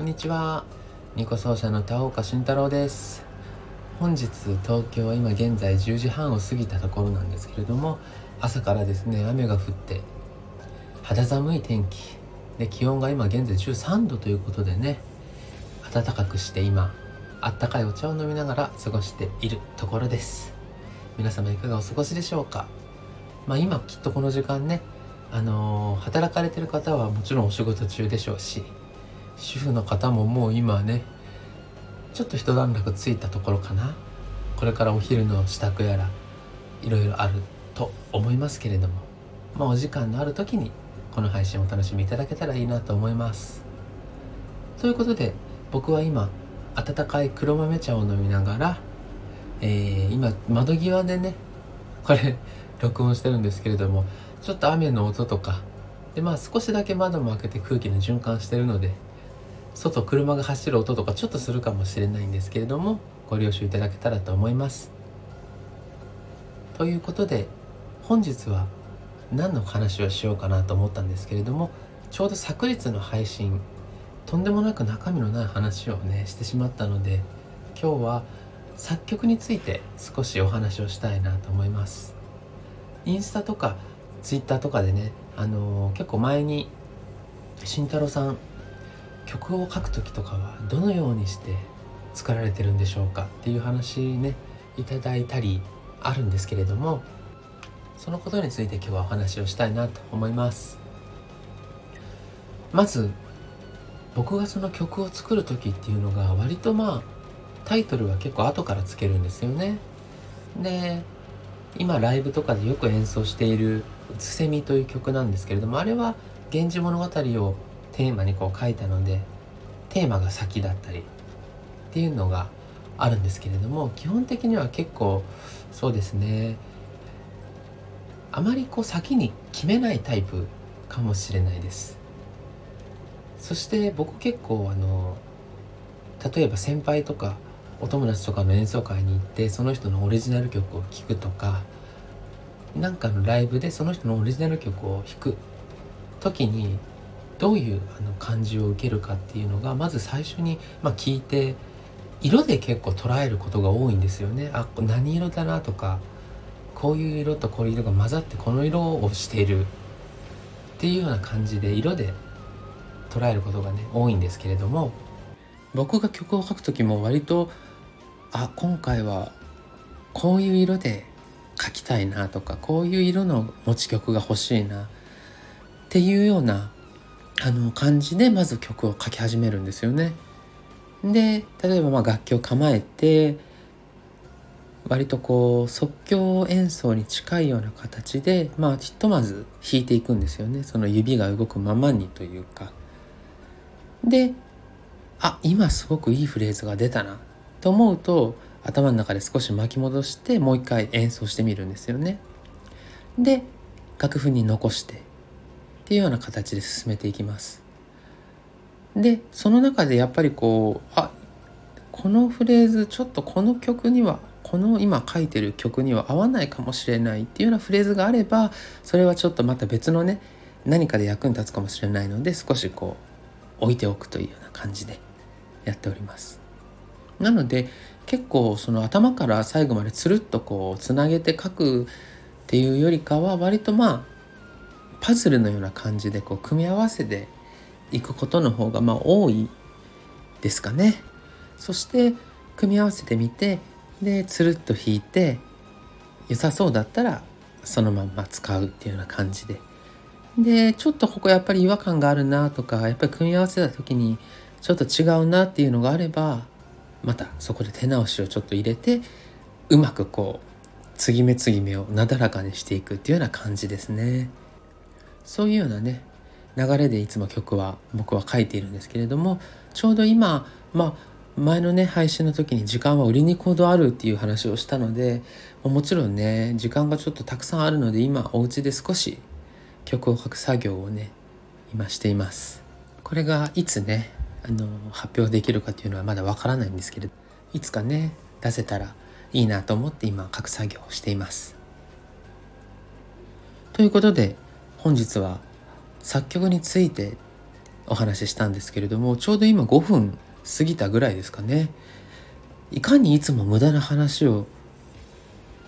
こんにちは。ニコ奏者の田岡慎太郎です。本日東京は今現在10時半を過ぎたところなんですけれども、朝からですね雨が降って肌寒い天気で気温が今現在13度ということでね、暖かくして今あったかいお茶を飲みながら過ごしているところです。皆様いかがお過ごしでしょうか？まあ今きっとこの時間ね、あのー働かれてる方はもちろんお仕事中でしょうし。主婦の方ももう今ねちょっと一段落ついたところかな。これからお昼の支度やらいろいろあると思いますけれども。まあお時間のある時にこの配信をお楽しみいただけたらいいなと思います。ということで僕は今温かい黒豆茶を飲みながら、えー今窓際でねこれ録音してるんですけれどもちょっと雨の音とかでまあ少しだけ窓も開けて空気の循環してるので外車が走る音とかちょっとするかもしれないんですけれどもご了承いただけたらと思います。ということで本日は何の話をしようかなと思ったんですけれどもちょうど昨日の配信とんでもなく中身のない話をねしてしまったので今日は作曲について少しお話をしたいなと思います。インスタとかツイッターとかでね、あのー結構前に慎太郎さん曲を書く時とかはどのようにして作られてるんでしょうかっていう話ねいただいたりあるんですけれどもそのことについて今日はお話をしたいなと思います。まず僕がその曲を作る時っていうのが割とまあタイトルは結構後からつけるんですよね。で今ライブとかでよく演奏している「うつせみ」という曲なんですけれどもあれは「源氏物語」をテーマにこう書いたのでテーマが先だったりっていうのがあるんですけれども基本的には結構そうですね。あまりこう先に決めないタイプかもしれないです。そして僕結構あの例えば先輩とかお友達とかの演奏会に行ってその人のオリジナル曲を聴くとかなんかのライブでその人のオリジナル曲を弾く時にどういうあの感じを受けるかっていうのがまず最初に、まあ、聞いて色で結構捉えることが多いんですよね。あ何色だなとかこういう色とこういう色が混ざってこの色をしているっていうような感じで色で捉えることがね多いんですけれども僕が曲を書く時も割とあ今回はこういう色で書きたいなとかこういう色の持ち曲が欲しいなっていうようなあの感じでまず曲を書き始めるんですよね。で例えばま楽器を構えて割とこう即興演奏に近いような形でまあひとまず弾いていくんですよねその指が動くままにというか。であ今すごくいいフレーズが出たなと思うと頭の中で少し巻き戻してもう一回演奏してみるんですよね。で楽譜に残してっていうような形で進めていきます。でその中でやっぱりこうあこのフレーズちょっとこの曲にはこの今書いてる曲には合わないかもしれないっていうようなフレーズがあればそれはちょっとまた別のね何かで役に立つかもしれないので少しこう置いておくというような感じでやっております。なので結構その頭から最後までつるっとこうつなげて書くっていうよりかは割とまあパズルのような感じでこう組み合わせていくことの方がまあ多いですかね。そして組み合わせてみてでつるっと弾いて良さそうだったらそのまんま使うっていうような感じで。でちょっとここやっぱり違和感があるなとかやっぱり組み合わせた時にちょっと違うなっていうのがあればまたそこで手直しをちょっと入れてうまくこう継ぎ目継ぎ目をなだらかにしていくっていうような感じですね。そういうようなね流れでいつも曲は僕は書いているんですけれどもちょうど今まあ前のね配信の時に時間は売りに行動あるっていう話をしたのでもちろんね時間がちょっとたくさんあるので今お家で少し曲を書く作業をね今しています。これがいつねあの発表できるかっていうのはまだわからないんですけれどいつかね出せたらいいなと思って今書く作業をしています。ということで本日は作曲についてお話ししたんですけれどもちょうど今5分過ぎたぐらいですかね。いかにいつも無駄な話を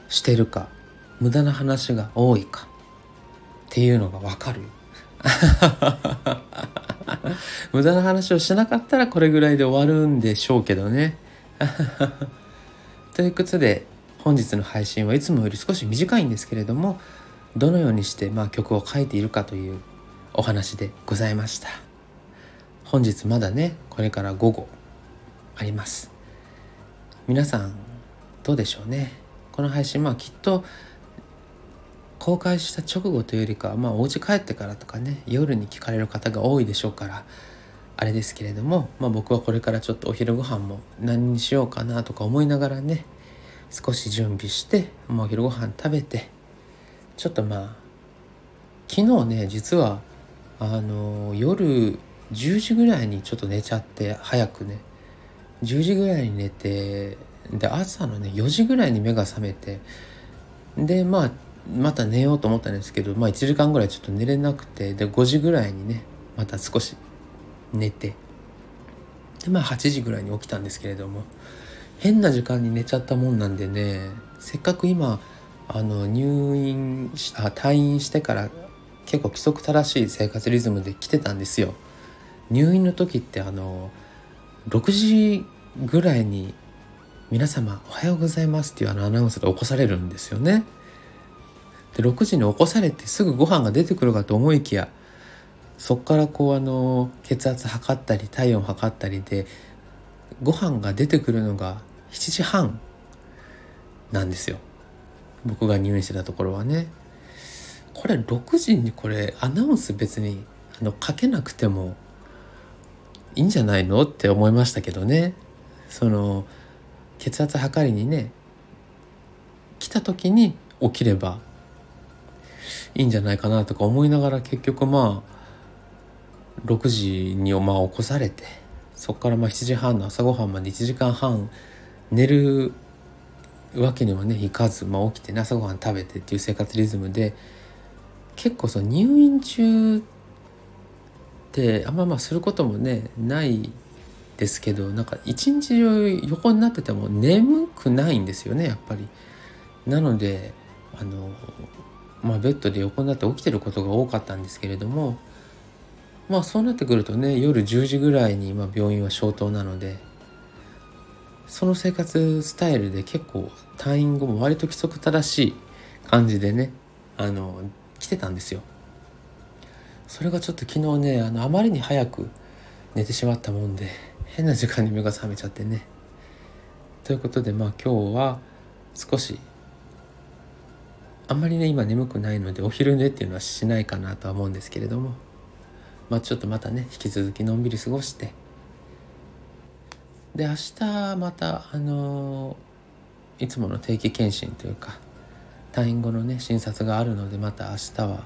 してるか無駄な話が多いかっていうのが分かる。無駄な話をしなかったらこれぐらいで終わるんでしょうけどね。ということで本日の配信はいつもより少し短いんですけれどもどのようにしてまあ曲を書いているかというお話でございました。本日まだねこれから午後あります。皆さんどうでしょうね。この配信まあきっと公開した直後というよりかはまあお家帰ってからとかね夜に聞かれる方が多いでしょうからあれですけれども、まあ、僕はこれからちょっとお昼ご飯も何にしようかなとか思いながらね少し準備して、まあ、お昼ご飯食べてちょっとまあ昨日ね実はあの夜10時ぐらいにちょっと寝ちゃって早くね。10時ぐらいに寝てで朝のね4時ぐらいに目が覚めてでまあまた寝ようと思ったんですけど、まあ、1時間ぐらいちょっと寝れなくてで5時ぐらいにねまた少し寝てでまあ8時ぐらいに起きたんですけれども変な時間に寝ちゃったもんなんでねせっかく今あの入院あ退院してから結構規則正しい生活リズムで来てたんですよ。入院の時ってあの6時ぐらいに「皆様おはようございます」っていうあのアナウンスが起こされるんですよね。で6時に起こされてすぐご飯が出てくるかと思いきやそっからこうあの血圧測ったり体温測ったりでご飯が出てくるのが7時半なんですよ。僕が入院してたところはね。これ6時にこれアナウンス別にあのかけなくてもいいんじゃないの？って思いましたけどね。その血圧測りにね来た時に起きればいいんじゃないかなとか思いながら結局まあ6時にまあ起こされてそこからまあ7時半の朝ごはんまで1時間半寝るわけにもねいかず、まあ、起きて、ね、朝ごはん食べてっていう生活リズムで結構その入院中ってあんままあすることもねないですけどなんか一日中横になってても眠くないんですよねやっぱり。なのであのまあ、ベッドで横になって起きてることが多かったんですけれどもまあそうなってくるとね夜10時ぐらいに、まあ、病院は消灯なのでその生活スタイルで結構退院後も割と規則正しい感じでねあの来てたんですよ。それがちょっと昨日ねあのあまりに早く寝てしまったもんで変な時間に目が覚めちゃってね。ということでまあ今日は少しあんまりね今眠くないのでお昼寝っていうのはしないかなとは思うんですけれども。まあちょっとまたね引き続きのんびり過ごしてで明日またあのいつもの定期検診というか退院後のね診察があるのでまた明日は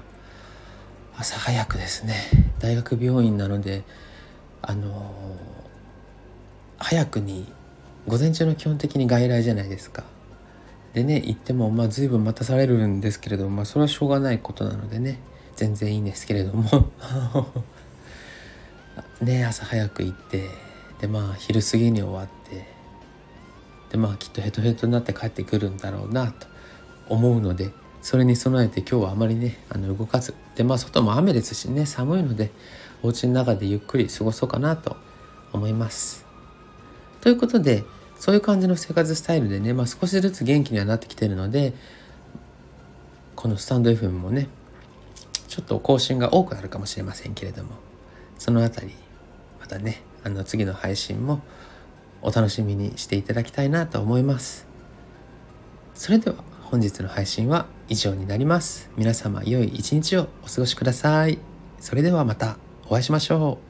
朝早くですね大学病院なのであの早くに午前中の基本的に外来じゃないですか。でね行ってもまあ随分待たされるんですけれども、まあ、それはしょうがないことなのでね全然いいんですけれども。ね朝早く行ってでまあ昼過ぎに終わってでまあきっとヘトヘトになって帰ってくるんだろうなと思うのでそれに備えて今日はあまりねあの動かずでまあ外も雨ですしね寒いのでお家の中でゆっくり過ごそうかなと思います。ということでそういう感じの生活スタイルでね、まあ、少しずつ元気にはなってきてるのでこのスタンド FM もねちょっと更新が多くなるかもしれませんけれどもその辺りまたねあの次の配信もお楽しみにしていただきたいなと思います。それでは本日の配信は以上になります。皆様良い一日をお過ごしください。それではまたお会いしましょう。